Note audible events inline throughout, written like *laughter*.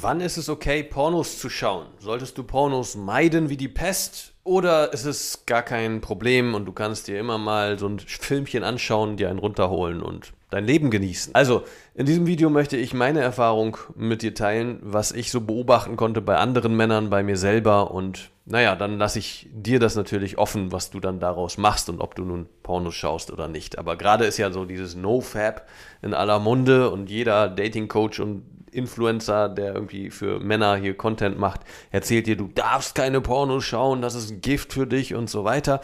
Wann ist es okay, Pornos zu schauen? Solltest du Pornos meiden wie die Pest? Oder ist es gar kein Problem und du kannst dir immer mal so ein Filmchen anschauen, dir einen runterholen und dein Leben genießen? Also, in diesem Video möchte ich meine Erfahrung mit dir teilen, was ich so beobachten konnte bei anderen Männern, bei mir selber und naja, dann lasse ich dir das natürlich offen, was du dann daraus machst und ob du nun Pornos schaust oder nicht. Aber gerade ist ja so dieses No-Fab in aller Munde und jeder Dating-Coach und Influencer, der irgendwie für Männer hier Content macht, erzählt dir, du darfst keine Pornos schauen, das ist ein Gift für dich und so weiter.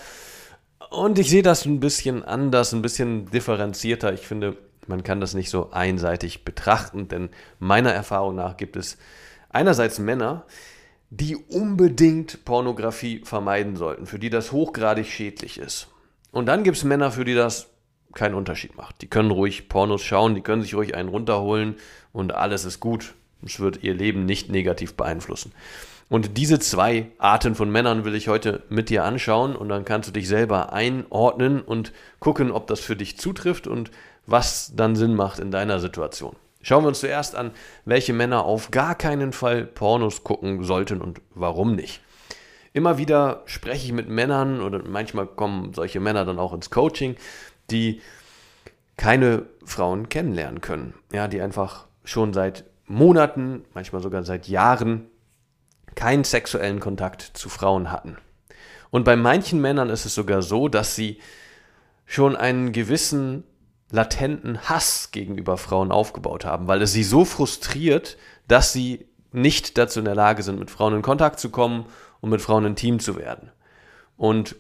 Und ich sehe das ein bisschen anders, ein bisschen differenzierter. Ich finde, man kann das nicht so einseitig betrachten, denn meiner Erfahrung nach gibt es einerseits Männer, die unbedingt Pornografie vermeiden sollten, für die das hochgradig schädlich ist. Und dann gibt es Männer, für die das keinen Unterschied macht. Die können ruhig Pornos schauen, die können sich ruhig einen runterholen und alles ist gut. Es wird ihr Leben nicht negativ beeinflussen. Und diese zwei Arten von Männern will ich heute mit dir anschauen und dann kannst du dich selber einordnen und gucken, ob das für dich zutrifft und was dann Sinn macht in deiner Situation. Schauen wir uns zuerst an, welche Männer auf gar keinen Fall Pornos gucken sollten und warum nicht. Immer wieder spreche ich mit Männern oder manchmal kommen solche Männer dann auch ins Coaching, die keine Frauen kennenlernen können. Ja, die einfach schon seit Monaten, manchmal sogar seit Jahren keinen sexuellen Kontakt zu Frauen hatten. Und bei manchen Männern ist es sogar so, dass sie schon einen gewissen latenten Hass gegenüber Frauen aufgebaut haben, weil es sie so frustriert, dass sie nicht dazu in der Lage sind, mit Frauen in Kontakt zu kommen und mit Frauen intim zu werden. Und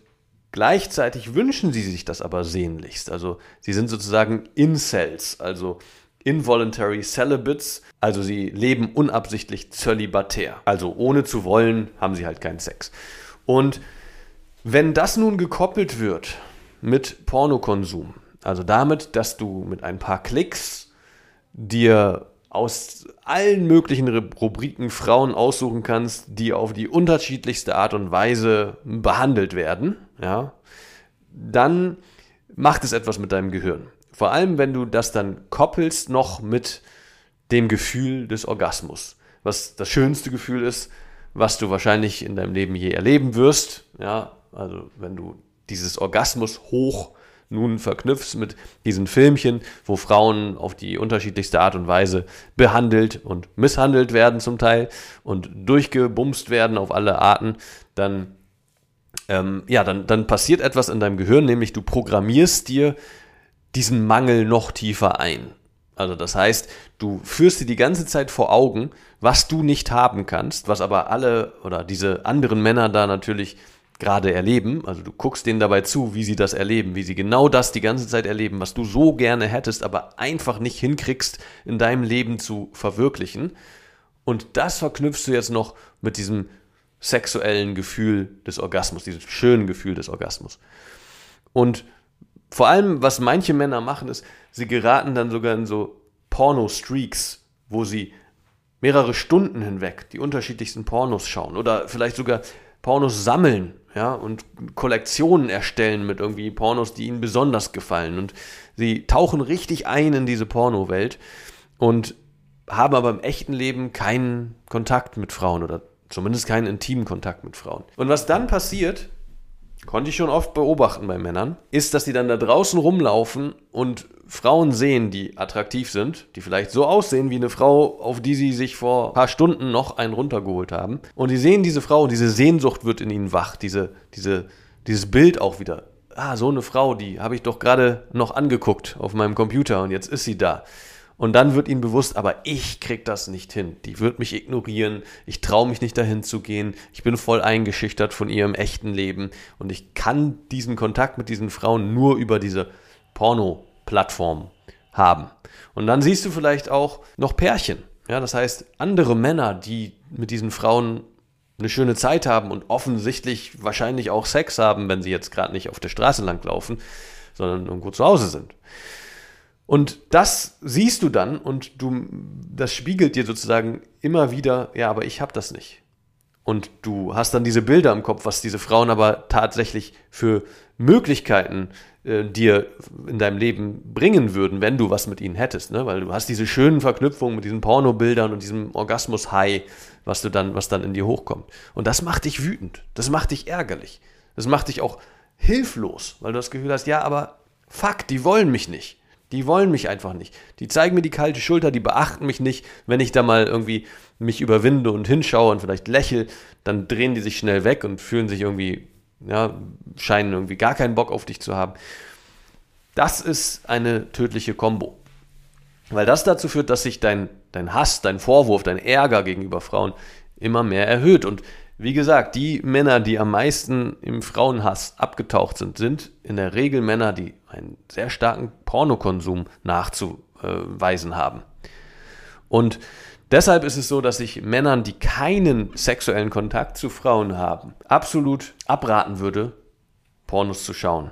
gleichzeitig wünschen sie sich das aber sehnlichst. Also sie sind sozusagen Incels, also involuntary celibates, also sie leben unabsichtlich zölibatär. Also ohne zu wollen haben sie halt keinen Sex. Und wenn das nun gekoppelt wird mit Pornokonsum, also damit, dass du mit ein paar Klicks dir aus allen möglichen Rubriken Frauen aussuchen kannst, die auf die unterschiedlichste Art und Weise behandelt werden, ja, dann macht es etwas mit deinem Gehirn. Vor allem, wenn du das dann koppelst noch mit dem Gefühl des Orgasmus, was das schönste Gefühl ist, was du wahrscheinlich in deinem Leben je erleben wirst. Ja, also wenn du dieses Orgasmus hoch nun verknüpfst mit diesen Filmchen, wo Frauen auf die unterschiedlichste Art und Weise behandelt und misshandelt werden zum Teil und durchgebumst werden auf alle Arten, dann ähm, ja, dann, dann passiert etwas in deinem Gehirn, nämlich du programmierst dir diesen Mangel noch tiefer ein. Also das heißt, du führst dir die ganze Zeit vor Augen, was du nicht haben kannst, was aber alle oder diese anderen Männer da natürlich gerade erleben. Also du guckst denen dabei zu, wie sie das erleben, wie sie genau das die ganze Zeit erleben, was du so gerne hättest, aber einfach nicht hinkriegst, in deinem Leben zu verwirklichen. Und das verknüpfst du jetzt noch mit diesem sexuellen Gefühl des Orgasmus, diesem schönen Gefühl des Orgasmus. Und vor allem, was manche Männer machen, ist, sie geraten dann sogar in so Porno-Streaks, wo sie mehrere Stunden hinweg die unterschiedlichsten Pornos schauen oder vielleicht sogar Pornos sammeln, ja, und Kollektionen erstellen mit irgendwie Pornos, die ihnen besonders gefallen. Und sie tauchen richtig ein in diese Porno-Welt und haben aber im echten Leben keinen Kontakt mit Frauen oder zumindest keinen intimen Kontakt mit Frauen. Und was dann passiert, konnte ich schon oft beobachten bei Männern, ist, dass die dann da draußen rumlaufen und Frauen sehen, die attraktiv sind, die vielleicht so aussehen wie eine Frau, auf die sie sich vor ein paar Stunden noch einen runtergeholt haben. Und die sehen diese Frau und diese Sehnsucht wird in ihnen wach, diese, diese, dieses Bild auch wieder. Ah, so eine Frau, die habe ich doch gerade noch angeguckt auf meinem Computer und jetzt ist sie da. Und dann wird ihnen bewusst, aber ich krieg das nicht hin. Die wird mich ignorieren. Ich traue mich nicht dahin zu gehen. Ich bin voll eingeschüchtert von ihrem echten Leben. Und ich kann diesen Kontakt mit diesen Frauen nur über diese Porno-Plattform haben. Und dann siehst du vielleicht auch noch Pärchen. Ja, das heißt, andere Männer, die mit diesen Frauen eine schöne Zeit haben und offensichtlich wahrscheinlich auch Sex haben, wenn sie jetzt gerade nicht auf der Straße langlaufen, sondern irgendwo zu Hause sind. Und das siehst du dann und du, das spiegelt dir sozusagen immer wieder, ja, aber ich habe das nicht. Und du hast dann diese Bilder im Kopf, was diese Frauen aber tatsächlich für Möglichkeiten äh, dir in deinem Leben bringen würden, wenn du was mit ihnen hättest. Ne? Weil du hast diese schönen Verknüpfungen mit diesen Pornobildern und diesem Orgasmus-High, was du dann, was dann in dir hochkommt. Und das macht dich wütend. Das macht dich ärgerlich. Das macht dich auch hilflos, weil du das Gefühl hast, ja, aber fuck, die wollen mich nicht. Die wollen mich einfach nicht. Die zeigen mir die kalte Schulter, die beachten mich nicht. Wenn ich da mal irgendwie mich überwinde und hinschaue und vielleicht lächle, dann drehen die sich schnell weg und fühlen sich irgendwie, ja, scheinen irgendwie gar keinen Bock auf dich zu haben. Das ist eine tödliche Kombo. Weil das dazu führt, dass sich dein, dein Hass, dein Vorwurf, dein Ärger gegenüber Frauen immer mehr erhöht. Und wie gesagt, die Männer, die am meisten im Frauenhass abgetaucht sind, sind in der Regel Männer, die einen sehr starken Pornokonsum nachzuweisen haben. Und deshalb ist es so, dass ich Männern, die keinen sexuellen Kontakt zu Frauen haben, absolut abraten würde, Pornos zu schauen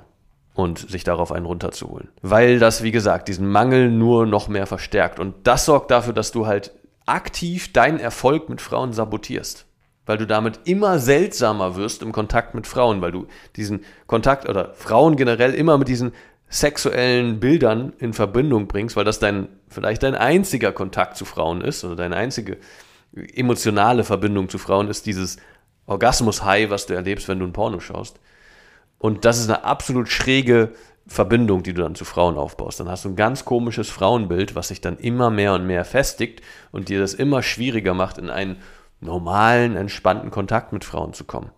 und sich darauf einen runterzuholen. Weil das, wie gesagt, diesen Mangel nur noch mehr verstärkt. Und das sorgt dafür, dass du halt aktiv deinen Erfolg mit Frauen sabotierst weil du damit immer seltsamer wirst im Kontakt mit Frauen, weil du diesen Kontakt oder Frauen generell immer mit diesen sexuellen Bildern in Verbindung bringst, weil das dein vielleicht dein einziger Kontakt zu Frauen ist oder deine einzige emotionale Verbindung zu Frauen ist dieses Orgasmus-High, was du erlebst, wenn du ein Porno schaust. Und das ist eine absolut schräge Verbindung, die du dann zu Frauen aufbaust. Dann hast du ein ganz komisches Frauenbild, was sich dann immer mehr und mehr festigt und dir das immer schwieriger macht, in einen normalen, entspannten Kontakt mit Frauen zu kommen.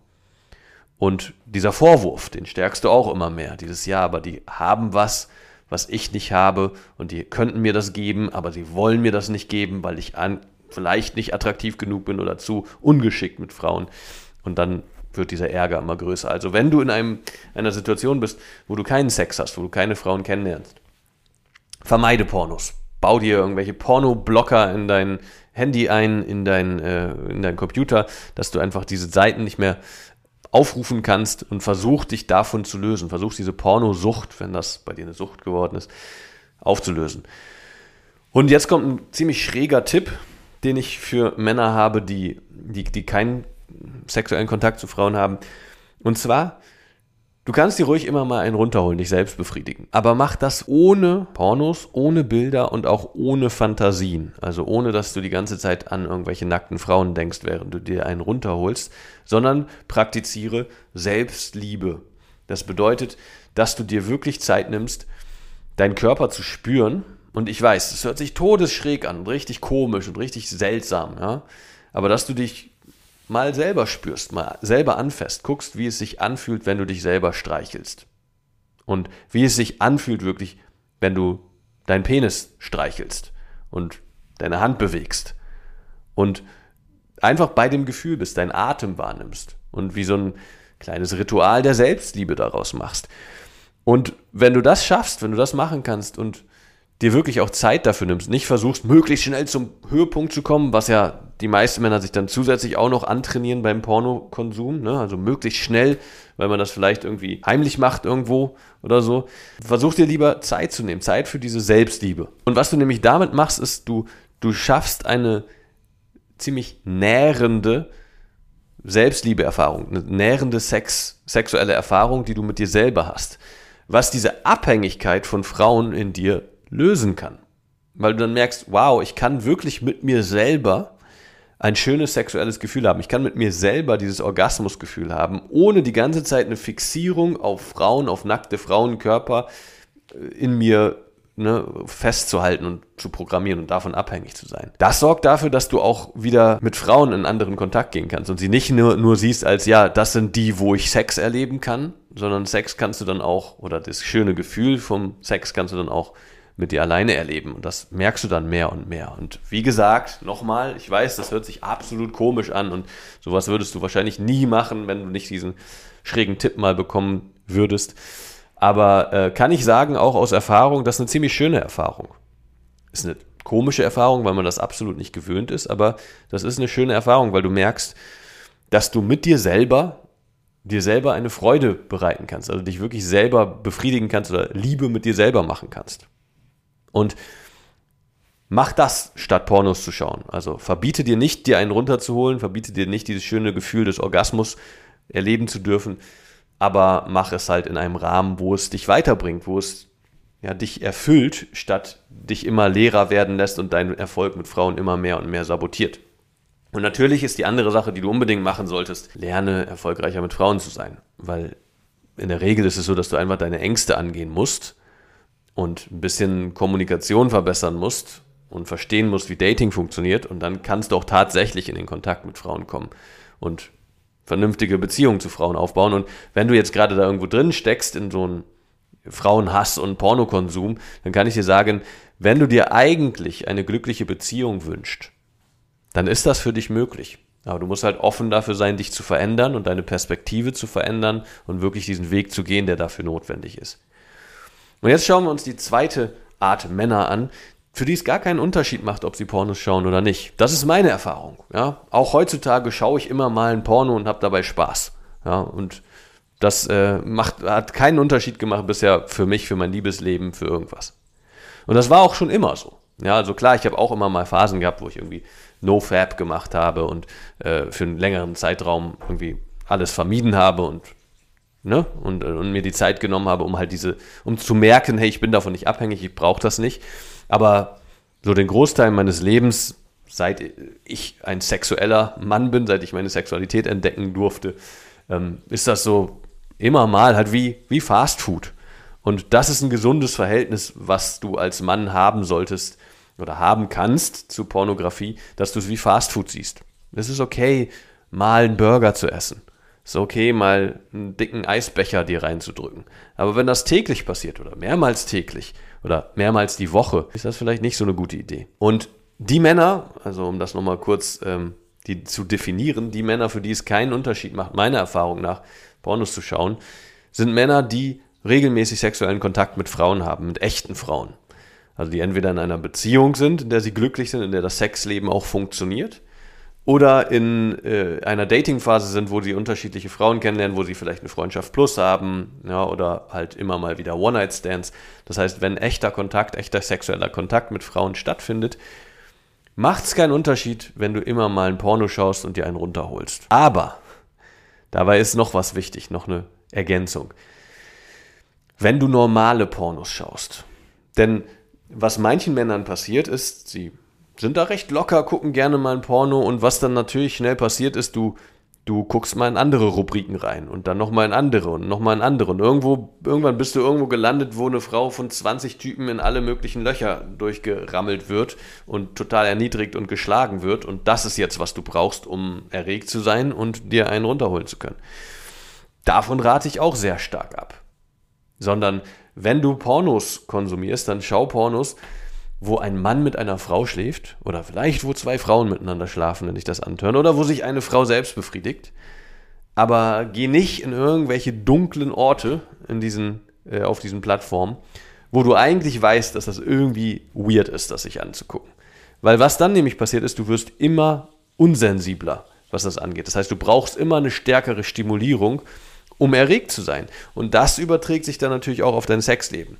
Und dieser Vorwurf, den stärkst du auch immer mehr. Dieses Ja, aber die haben was, was ich nicht habe und die könnten mir das geben, aber sie wollen mir das nicht geben, weil ich an, vielleicht nicht attraktiv genug bin oder zu ungeschickt mit Frauen. Und dann wird dieser Ärger immer größer. Also wenn du in einem, einer Situation bist, wo du keinen Sex hast, wo du keine Frauen kennenlernst, vermeide Pornos. Bau dir irgendwelche Pornoblocker in dein, Handy ein, in dein, äh, in dein Computer, dass du einfach diese Seiten nicht mehr aufrufen kannst und versuch dich davon zu lösen. Versuch diese Pornosucht, wenn das bei dir eine Sucht geworden ist, aufzulösen. Und jetzt kommt ein ziemlich schräger Tipp, den ich für Männer habe, die, die, die keinen sexuellen Kontakt zu Frauen haben. Und zwar Du kannst dir ruhig immer mal einen runterholen, dich selbst befriedigen. Aber mach das ohne Pornos, ohne Bilder und auch ohne Fantasien. Also ohne, dass du die ganze Zeit an irgendwelche nackten Frauen denkst, während du dir einen runterholst, sondern praktiziere Selbstliebe. Das bedeutet, dass du dir wirklich Zeit nimmst, deinen Körper zu spüren. Und ich weiß, es hört sich todesschräg an, richtig komisch und richtig seltsam, ja. Aber dass du dich mal selber spürst, mal selber anfasst, guckst, wie es sich anfühlt, wenn du dich selber streichelst. Und wie es sich anfühlt wirklich, wenn du deinen Penis streichelst und deine Hand bewegst. Und einfach bei dem Gefühl bist, deinen Atem wahrnimmst und wie so ein kleines Ritual der Selbstliebe daraus machst. Und wenn du das schaffst, wenn du das machen kannst und dir wirklich auch Zeit dafür nimmst, nicht versuchst, möglichst schnell zum Höhepunkt zu kommen, was ja die meisten Männer sich dann zusätzlich auch noch antrainieren beim Pornokonsum, ne? also möglichst schnell, weil man das vielleicht irgendwie heimlich macht irgendwo oder so. Versuch dir lieber Zeit zu nehmen, Zeit für diese Selbstliebe. Und was du nämlich damit machst, ist, du, du schaffst eine ziemlich nährende Selbstliebeerfahrung, eine nährende Sex, sexuelle Erfahrung, die du mit dir selber hast. Was diese Abhängigkeit von Frauen in dir lösen kann. Weil du dann merkst, wow, ich kann wirklich mit mir selber ein schönes sexuelles Gefühl haben. Ich kann mit mir selber dieses Orgasmusgefühl haben, ohne die ganze Zeit eine Fixierung auf Frauen, auf nackte Frauenkörper äh, in mir ne, festzuhalten und zu programmieren und davon abhängig zu sein. Das sorgt dafür, dass du auch wieder mit Frauen in anderen Kontakt gehen kannst und sie nicht nur, nur siehst als, ja, das sind die, wo ich Sex erleben kann, sondern Sex kannst du dann auch, oder das schöne Gefühl vom Sex kannst du dann auch mit dir alleine erleben. Und das merkst du dann mehr und mehr. Und wie gesagt, nochmal, ich weiß, das hört sich absolut komisch an und sowas würdest du wahrscheinlich nie machen, wenn du nicht diesen schrägen Tipp mal bekommen würdest. Aber äh, kann ich sagen, auch aus Erfahrung, das ist eine ziemlich schöne Erfahrung. Ist eine komische Erfahrung, weil man das absolut nicht gewöhnt ist, aber das ist eine schöne Erfahrung, weil du merkst, dass du mit dir selber dir selber eine Freude bereiten kannst, also dich wirklich selber befriedigen kannst oder Liebe mit dir selber machen kannst. Und mach das, statt Pornos zu schauen. Also verbiete dir nicht, dir einen runterzuholen, verbiete dir nicht dieses schöne Gefühl des Orgasmus erleben zu dürfen, aber mach es halt in einem Rahmen, wo es dich weiterbringt, wo es ja, dich erfüllt, statt dich immer leerer werden lässt und deinen Erfolg mit Frauen immer mehr und mehr sabotiert. Und natürlich ist die andere Sache, die du unbedingt machen solltest, lerne erfolgreicher mit Frauen zu sein. Weil in der Regel ist es so, dass du einfach deine Ängste angehen musst und ein bisschen Kommunikation verbessern musst und verstehen musst, wie Dating funktioniert. Und dann kannst du auch tatsächlich in den Kontakt mit Frauen kommen und vernünftige Beziehungen zu Frauen aufbauen. Und wenn du jetzt gerade da irgendwo drin steckst in so einen Frauenhass und Pornokonsum, dann kann ich dir sagen, wenn du dir eigentlich eine glückliche Beziehung wünschst, dann ist das für dich möglich. Aber du musst halt offen dafür sein, dich zu verändern und deine Perspektive zu verändern und wirklich diesen Weg zu gehen, der dafür notwendig ist. Und jetzt schauen wir uns die zweite Art Männer an, für die es gar keinen Unterschied macht, ob sie Pornos schauen oder nicht. Das ist meine Erfahrung. Ja? Auch heutzutage schaue ich immer mal ein Porno und habe dabei Spaß. Ja? Und das äh, macht, hat keinen Unterschied gemacht bisher für mich, für mein Liebesleben, für irgendwas. Und das war auch schon immer so. Ja, also klar, ich habe auch immer mal Phasen gehabt, wo ich irgendwie No-Fab gemacht habe und äh, für einen längeren Zeitraum irgendwie alles vermieden habe und, ne, und, äh, und mir die Zeit genommen habe, um halt diese, um zu merken, hey, ich bin davon nicht abhängig, ich brauche das nicht. Aber so den Großteil meines Lebens, seit ich ein sexueller Mann bin, seit ich meine Sexualität entdecken durfte, ähm, ist das so immer mal halt wie, wie Fast Food. Und das ist ein gesundes Verhältnis, was du als Mann haben solltest oder haben kannst zu Pornografie, dass du es wie Fastfood siehst. Es ist okay, mal einen Burger zu essen. Ist okay, mal einen dicken Eisbecher dir reinzudrücken. Aber wenn das täglich passiert oder mehrmals täglich oder mehrmals die Woche, ist das vielleicht nicht so eine gute Idee. Und die Männer, also um das nochmal kurz ähm, die zu definieren, die Männer, für die es keinen Unterschied macht, meiner Erfahrung nach, Pornos zu schauen, sind Männer, die regelmäßig sexuellen Kontakt mit Frauen haben, mit echten Frauen. Also die entweder in einer Beziehung sind, in der sie glücklich sind, in der das Sexleben auch funktioniert, oder in äh, einer Datingphase sind, wo sie unterschiedliche Frauen kennenlernen, wo sie vielleicht eine Freundschaft plus haben, ja, oder halt immer mal wieder One-Night-Stands. Das heißt, wenn echter Kontakt, echter sexueller Kontakt mit Frauen stattfindet, macht es keinen Unterschied, wenn du immer mal ein Porno schaust und dir einen runterholst. Aber dabei ist noch was wichtig, noch eine Ergänzung. Wenn du normale Pornos schaust, denn was manchen Männern passiert ist, sie sind da recht locker, gucken gerne mal ein Porno und was dann natürlich schnell passiert ist, du, du guckst mal in andere Rubriken rein und dann nochmal in andere und nochmal in andere und irgendwo, irgendwann bist du irgendwo gelandet, wo eine Frau von 20 Typen in alle möglichen Löcher durchgerammelt wird und total erniedrigt und geschlagen wird und das ist jetzt, was du brauchst, um erregt zu sein und dir einen runterholen zu können. Davon rate ich auch sehr stark ab. Sondern wenn du Pornos konsumierst, dann schau Pornos, wo ein Mann mit einer Frau schläft oder vielleicht wo zwei Frauen miteinander schlafen, wenn ich das antören, oder wo sich eine Frau selbst befriedigt. Aber geh nicht in irgendwelche dunklen Orte in diesen, äh, auf diesen Plattformen, wo du eigentlich weißt, dass das irgendwie weird ist, das sich anzugucken. Weil was dann nämlich passiert ist, du wirst immer unsensibler, was das angeht. Das heißt, du brauchst immer eine stärkere Stimulierung um erregt zu sein. Und das überträgt sich dann natürlich auch auf dein Sexleben.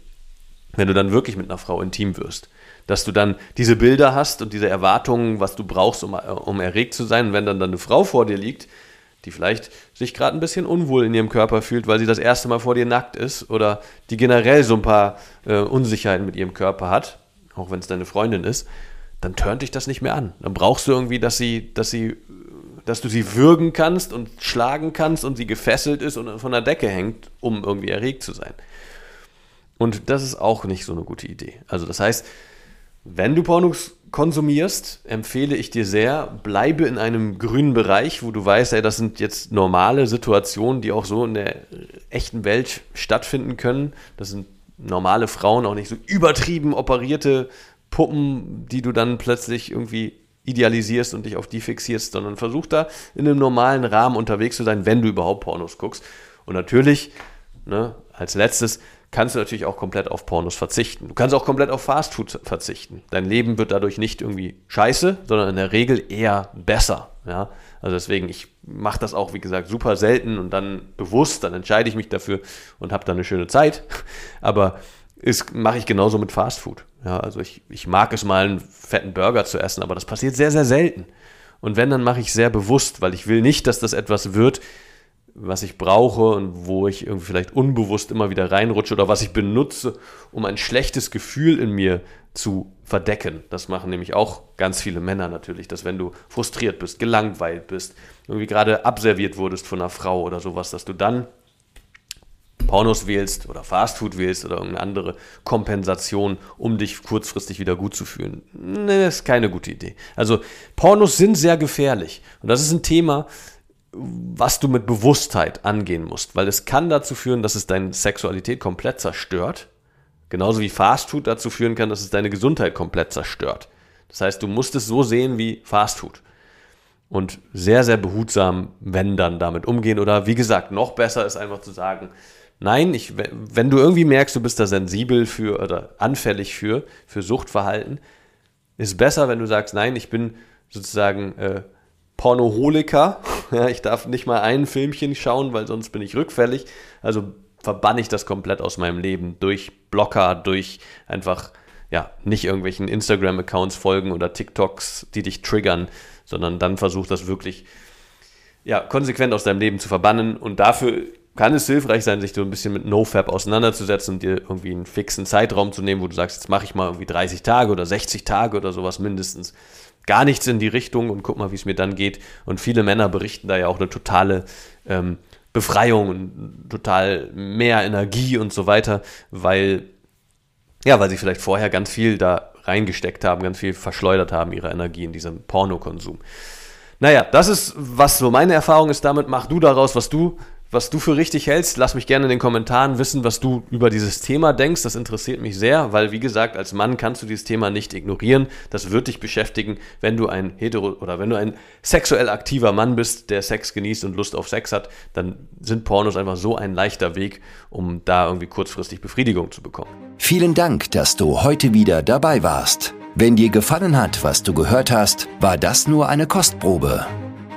Wenn du dann wirklich mit einer Frau intim wirst. Dass du dann diese Bilder hast und diese Erwartungen, was du brauchst, um, um erregt zu sein. Und wenn dann, dann eine Frau vor dir liegt, die vielleicht sich gerade ein bisschen unwohl in ihrem Körper fühlt, weil sie das erste Mal vor dir nackt ist oder die generell so ein paar äh, Unsicherheiten mit ihrem Körper hat, auch wenn es deine Freundin ist, dann turnt dich das nicht mehr an. Dann brauchst du irgendwie, dass sie, dass sie dass du sie würgen kannst und schlagen kannst und sie gefesselt ist und von der Decke hängt, um irgendwie erregt zu sein. Und das ist auch nicht so eine gute Idee. Also das heißt, wenn du Pornos konsumierst, empfehle ich dir sehr, bleibe in einem grünen Bereich, wo du weißt, ey, das sind jetzt normale Situationen, die auch so in der echten Welt stattfinden können. Das sind normale Frauen, auch nicht so übertrieben operierte Puppen, die du dann plötzlich irgendwie idealisierst und dich auf die fixierst, sondern versuch da in einem normalen Rahmen unterwegs zu sein, wenn du überhaupt Pornos guckst. Und natürlich, ne, als letztes, kannst du natürlich auch komplett auf Pornos verzichten. Du kannst auch komplett auf Fastfood verzichten. Dein Leben wird dadurch nicht irgendwie scheiße, sondern in der Regel eher besser. Ja? Also deswegen, ich mache das auch, wie gesagt, super selten und dann bewusst, dann entscheide ich mich dafür und habe dann eine schöne Zeit. *laughs* Aber mache ich genauso mit Fast Food. Ja, also ich, ich mag es mal, einen fetten Burger zu essen, aber das passiert sehr, sehr selten. Und wenn, dann mache ich sehr bewusst, weil ich will nicht, dass das etwas wird, was ich brauche und wo ich irgendwie vielleicht unbewusst immer wieder reinrutsche oder was ich benutze, um ein schlechtes Gefühl in mir zu verdecken. Das machen nämlich auch ganz viele Männer natürlich, dass wenn du frustriert bist, gelangweilt bist, irgendwie gerade abserviert wurdest von einer Frau oder sowas, dass du dann Pornos wählst oder Fastfood wählst oder irgendeine andere Kompensation, um dich kurzfristig wieder gut zu fühlen. Nee, das ist keine gute Idee. Also Pornos sind sehr gefährlich und das ist ein Thema, was du mit Bewusstheit angehen musst, weil es kann dazu führen, dass es deine Sexualität komplett zerstört, genauso wie Fastfood dazu führen kann, dass es deine Gesundheit komplett zerstört. Das heißt, du musst es so sehen wie Fastfood. Und sehr, sehr behutsam, wenn dann damit umgehen. Oder wie gesagt, noch besser ist einfach zu sagen, nein, ich, wenn du irgendwie merkst, du bist da sensibel für oder anfällig für, für Suchtverhalten, ist besser, wenn du sagst, nein, ich bin sozusagen äh, Pornoholiker. *laughs* Ja, ich darf nicht mal ein Filmchen schauen, weil sonst bin ich rückfällig. Also verbanne ich das komplett aus meinem Leben durch Blocker, durch einfach ja, nicht irgendwelchen Instagram-Accounts folgen oder TikToks, die dich triggern, sondern dann versuch das wirklich ja, konsequent aus deinem Leben zu verbannen. Und dafür kann es hilfreich sein, sich so ein bisschen mit NoFap auseinanderzusetzen und dir irgendwie einen fixen Zeitraum zu nehmen, wo du sagst, jetzt mache ich mal irgendwie 30 Tage oder 60 Tage oder sowas mindestens gar nichts in die Richtung und guck mal, wie es mir dann geht. Und viele Männer berichten da ja auch eine totale ähm, Befreiung und total mehr Energie und so weiter, weil, ja, weil sie vielleicht vorher ganz viel da reingesteckt haben, ganz viel verschleudert haben, ihre Energie in diesem Pornokonsum. Naja, das ist, was so meine Erfahrung ist damit. Mach du daraus, was du was du für richtig hältst. Lass mich gerne in den Kommentaren wissen, was du über dieses Thema denkst. Das interessiert mich sehr, weil wie gesagt, als Mann kannst du dieses Thema nicht ignorieren. Das wird dich beschäftigen, wenn du ein hetero oder wenn du ein sexuell aktiver Mann bist, der Sex genießt und Lust auf Sex hat, dann sind Pornos einfach so ein leichter Weg, um da irgendwie kurzfristig Befriedigung zu bekommen. Vielen Dank, dass du heute wieder dabei warst. Wenn dir gefallen hat, was du gehört hast, war das nur eine Kostprobe.